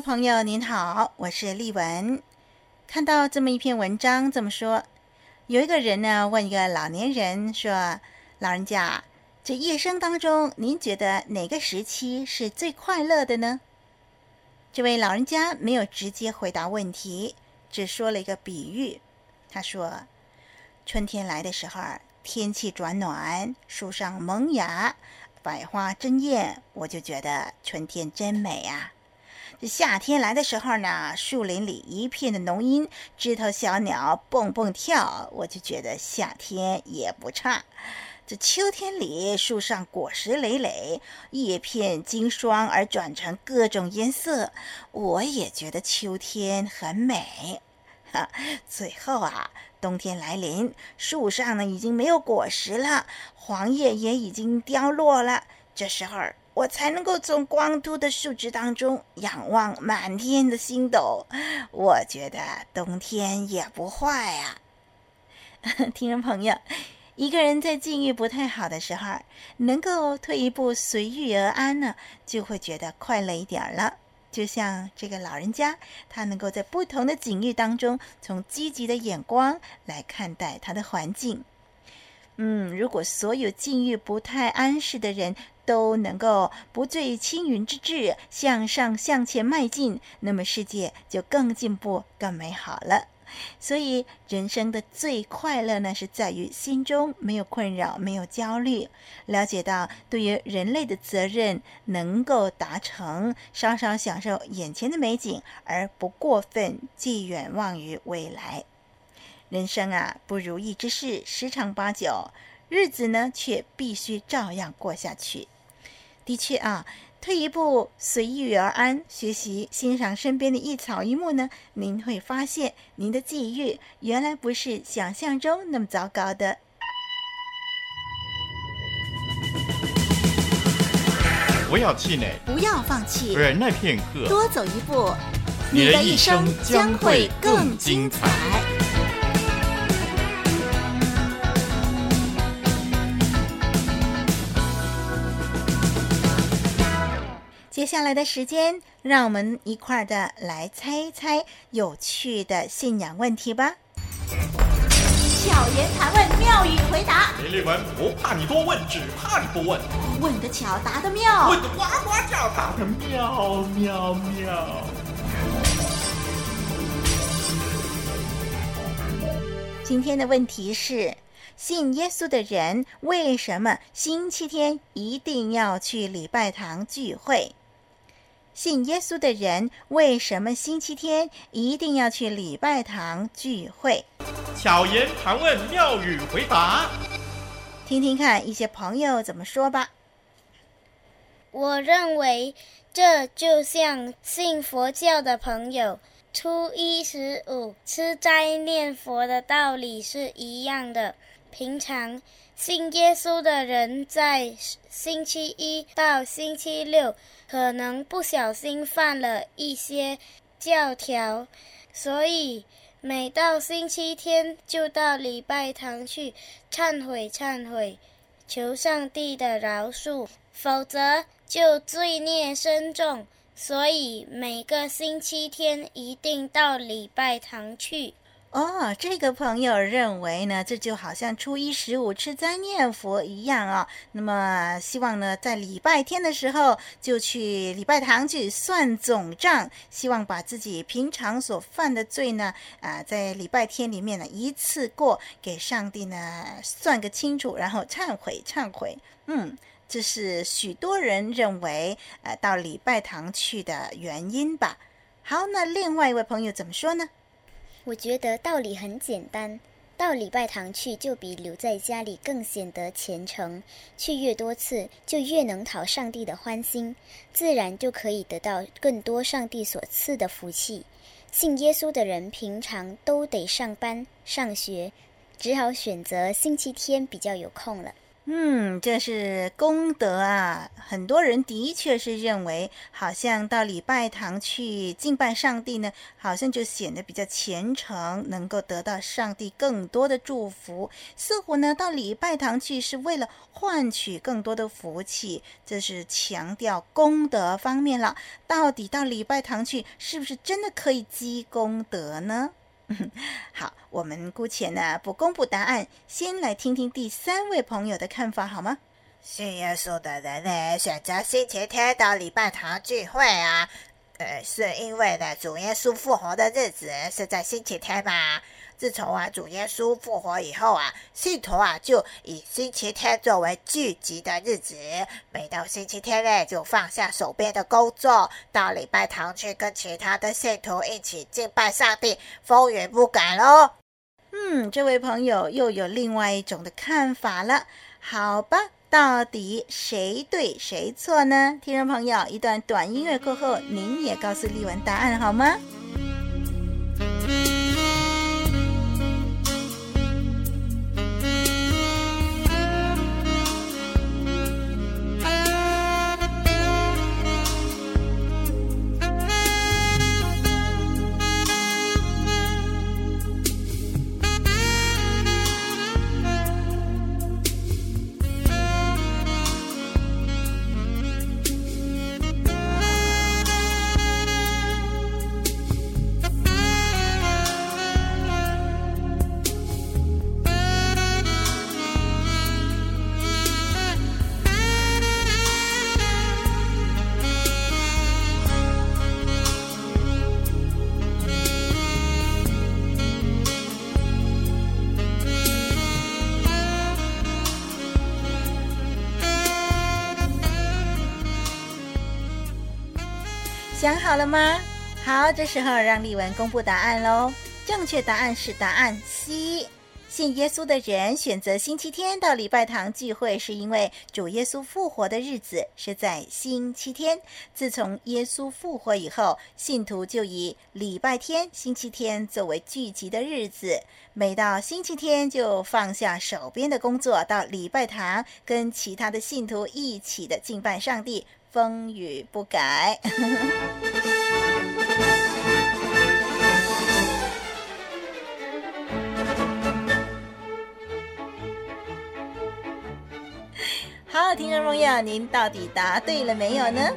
朋友您好，我是丽文。看到这么一篇文章，这么说：有一个人呢问一个老年人说：“老人家，这一生当中，您觉得哪个时期是最快乐的呢？”这位老人家没有直接回答问题，只说了一个比喻。他说：“春天来的时候，天气转暖，树上萌芽，百花争艳，我就觉得春天真美啊。”这夏天来的时候呢，树林里一片的浓荫，枝头小鸟蹦蹦跳，我就觉得夏天也不差。这秋天里，树上果实累累，叶片经霜而转成各种颜色，我也觉得秋天很美。哈，最后啊，冬天来临，树上呢已经没有果实了，黄叶也已经凋落了，这时候。我才能够从光秃的树枝当中仰望满天的星斗，我觉得冬天也不坏呀。听众朋友，一个人在境遇不太好的时候，能够退一步随遇而安呢，就会觉得快乐一点了。就像这个老人家，他能够在不同的境遇当中，从积极的眼光来看待他的环境。嗯，如果所有境遇不太安适的人，都能够不坠青云之志，向上向前迈进，那么世界就更进步、更美好了。所以，人生的最快乐呢，是在于心中没有困扰、没有焦虑，了解到对于人类的责任能够达成，稍稍享受眼前的美景，而不过分寄远望于未来。人生啊，不如意之事十常八九，日子呢，却必须照样过下去。的确啊，退一步，随遇而安，学习欣赏身边的一草一木呢，您会发现您的际遇原来不是想象中那么糟糕的。不要气馁，不要放弃，忍耐片刻，多走一步，你的一生将会更精彩。接下来的时间，让我们一块儿的来猜一猜有趣的信仰问题吧。巧言盘问，妙语回答。林立文不怕你多问，只怕你不问。问得巧，答得妙。问得呱呱叫，答得妙妙妙。今天的问题是：信耶稣的人为什么星期天一定要去礼拜堂聚会？信耶稣的人为什么星期天一定要去礼拜堂聚会？巧言盘问，妙语回答。听听看一些朋友怎么说吧。我认为这就像信佛教的朋友初一十五吃斋念佛的道理是一样的。平常信耶稣的人在星期一到星期六。可能不小心犯了一些教条，所以每到星期天就到礼拜堂去忏悔忏悔，求上帝的饶恕，否则就罪孽深重。所以每个星期天一定到礼拜堂去。哦，这个朋友认为呢，这就好像初一十五吃斋念佛一样啊、那么希望呢，在礼拜天的时候就去礼拜堂去算总账，希望把自己平常所犯的罪呢，啊、在礼拜天里面呢一次过给上帝呢算个清楚，然后忏悔忏悔。嗯，这是许多人认为呃到礼拜堂去的原因吧。好，那另外一位朋友怎么说呢？我觉得道理很简单，到礼拜堂去就比留在家里更显得虔诚。去越多次，就越能讨上帝的欢心，自然就可以得到更多上帝所赐的福气。信耶稣的人平常都得上班上学，只好选择星期天比较有空了。嗯，这是功德啊！很多人的确是认为，好像到礼拜堂去敬拜上帝呢，好像就显得比较虔诚，能够得到上帝更多的祝福。似乎呢，到礼拜堂去是为了换取更多的福气，这是强调功德方面了。到底到礼拜堂去，是不是真的可以积功德呢？好，我们姑且呢不公布答案，先来听听第三位朋友的看法，好吗？信耶稣的人呢，选择星期天到礼拜堂聚会啊，呃，是因为呢主耶稣复活的日子是在星期天吧。自从啊主耶稣复活以后啊，信徒啊就以星期天作为聚集的日子。每到星期天呢，就放下手边的工作，到礼拜堂去跟其他的信徒一起敬拜上帝，风雨不改喽。嗯，这位朋友又有另外一种的看法了。好吧，到底谁对谁错呢？听众朋友，一段短音乐过后，您也告诉丽文答案好吗？想好了吗？好，这时候让丽文公布答案喽。正确答案是答案 C。信耶稣的人选择星期天到礼拜堂聚会，是因为主耶稣复活的日子是在星期天。自从耶稣复活以后，信徒就以礼拜天、星期天作为聚集的日子。每到星期天，就放下手边的工作，到礼拜堂跟其他的信徒一起的敬拜上帝。风雨不改。好，听众朋友，您到底答对了没有呢？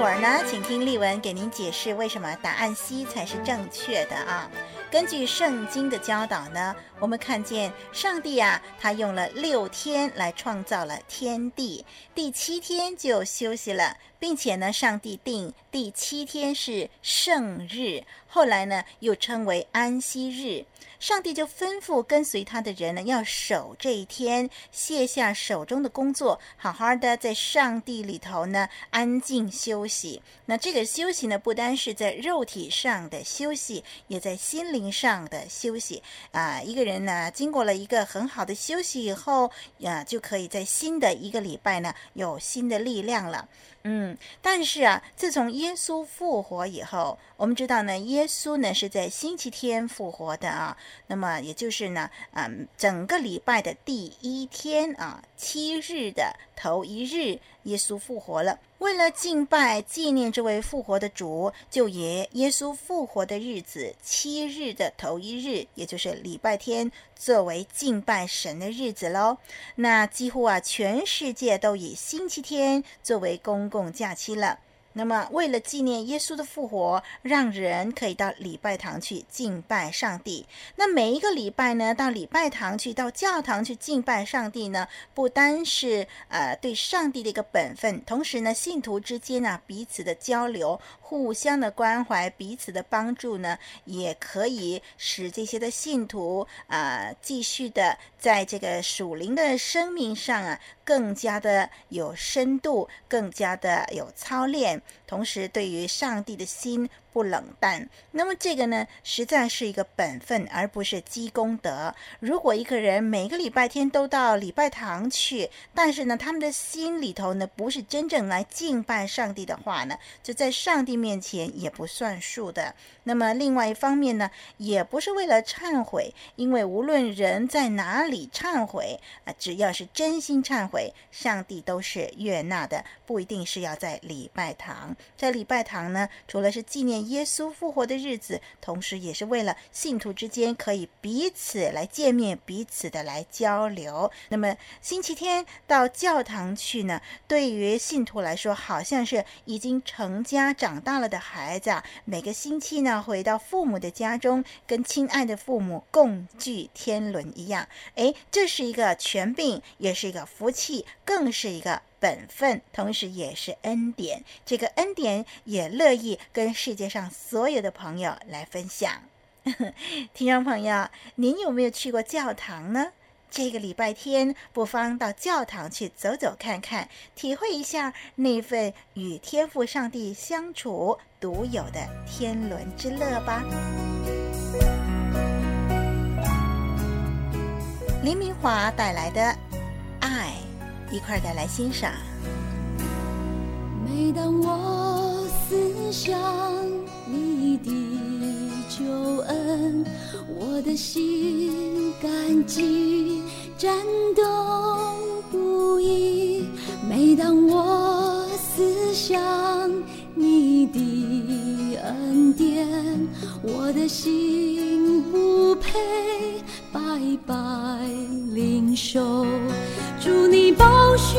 一会儿呢，请听丽文给您解释为什么答案 C 才是正确的啊。根据圣经的教导呢，我们看见上帝啊，他用了六天来创造了天地，第七天就休息了，并且呢，上帝定第七天是圣日，后来呢，又称为安息日。上帝就吩咐跟随他的人呢，要守这一天，卸下手中的工作，好好的在上帝里头呢安静休息。那这个休息呢，不单是在肉体上的休息，也在心灵上的休息啊。一个人呢，经过了一个很好的休息以后，呀，就可以在新的一个礼拜呢，有新的力量了。嗯，但是啊，自从耶稣复活以后，我们知道呢，耶稣呢是在星期天复活的啊，那么也就是呢，嗯，整个礼拜的第一天啊，七日的头一日，耶稣复活了。为了敬拜纪念这位复活的主，就以耶稣复活的日子七日的头一日，也就是礼拜天，作为敬拜神的日子喽。那几乎啊，全世界都以星期天作为公共假期了。那么，为了纪念耶稣的复活，让人可以到礼拜堂去敬拜上帝。那每一个礼拜呢，到礼拜堂去，到教堂去敬拜上帝呢，不单是呃对上帝的一个本分，同时呢，信徒之间呢彼此的交流、互相的关怀、彼此的帮助呢，也可以使这些的信徒啊、继续的在这个属灵的生命上啊。更加的有深度，更加的有操练，同时对于上帝的心不冷淡。那么这个呢，实在是一个本分，而不是积功德。如果一个人每个礼拜天都到礼拜堂去，但是呢，他们的心里头呢，不是真正来敬拜上帝的话呢，就在上帝面前也不算数的。那么另外一方面呢，也不是为了忏悔，因为无论人在哪里忏悔啊，只要是真心忏悔，上帝都是悦纳的，不一定是要在礼拜堂。在礼拜堂呢，除了是纪念耶稣复活的日子，同时也是为了信徒之间可以彼此来见面，彼此的来交流。那么星期天到教堂去呢，对于信徒来说，好像是已经成家长大了的孩子，每个星期呢。回到父母的家中，跟亲爱的父母共聚天伦一样。诶，这是一个权柄，也是一个福气，更是一个本分，同时也是恩典。这个恩典也乐意跟世界上所有的朋友来分享。听众朋友，您有没有去过教堂呢？这个礼拜天，不妨到教堂去走走看看，体会一下那份与天父上帝相处独有的天伦之乐吧。林明华带来的爱，一块带来欣赏。每当我思想你的救恩，我的心感激，战斗不已。每当我思想你的恩典，我的心不配白白领受。祝你暴雪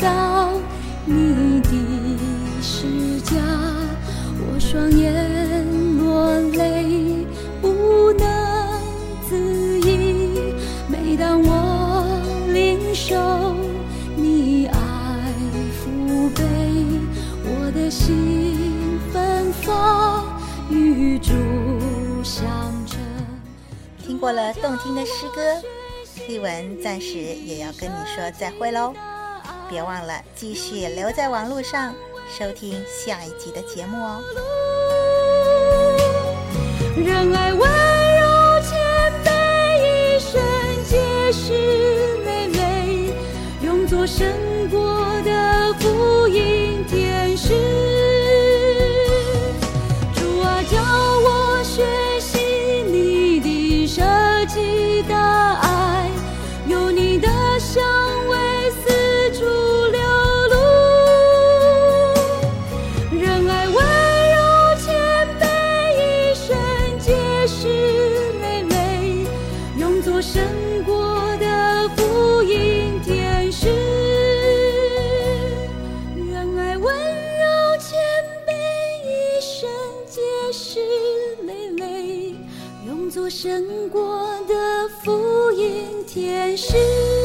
到你的世家，我双眼落泪，不能自已。每当我领受你爱抚背，我的心奔放与主相称。听过了动听的诗歌。译文暂时也要跟你说再会喽。别忘了继续留在网络上收听下一集的节目哦。让爱温柔谦卑，一生皆是美美，用作胜过的福音天使。做神国的福音天使。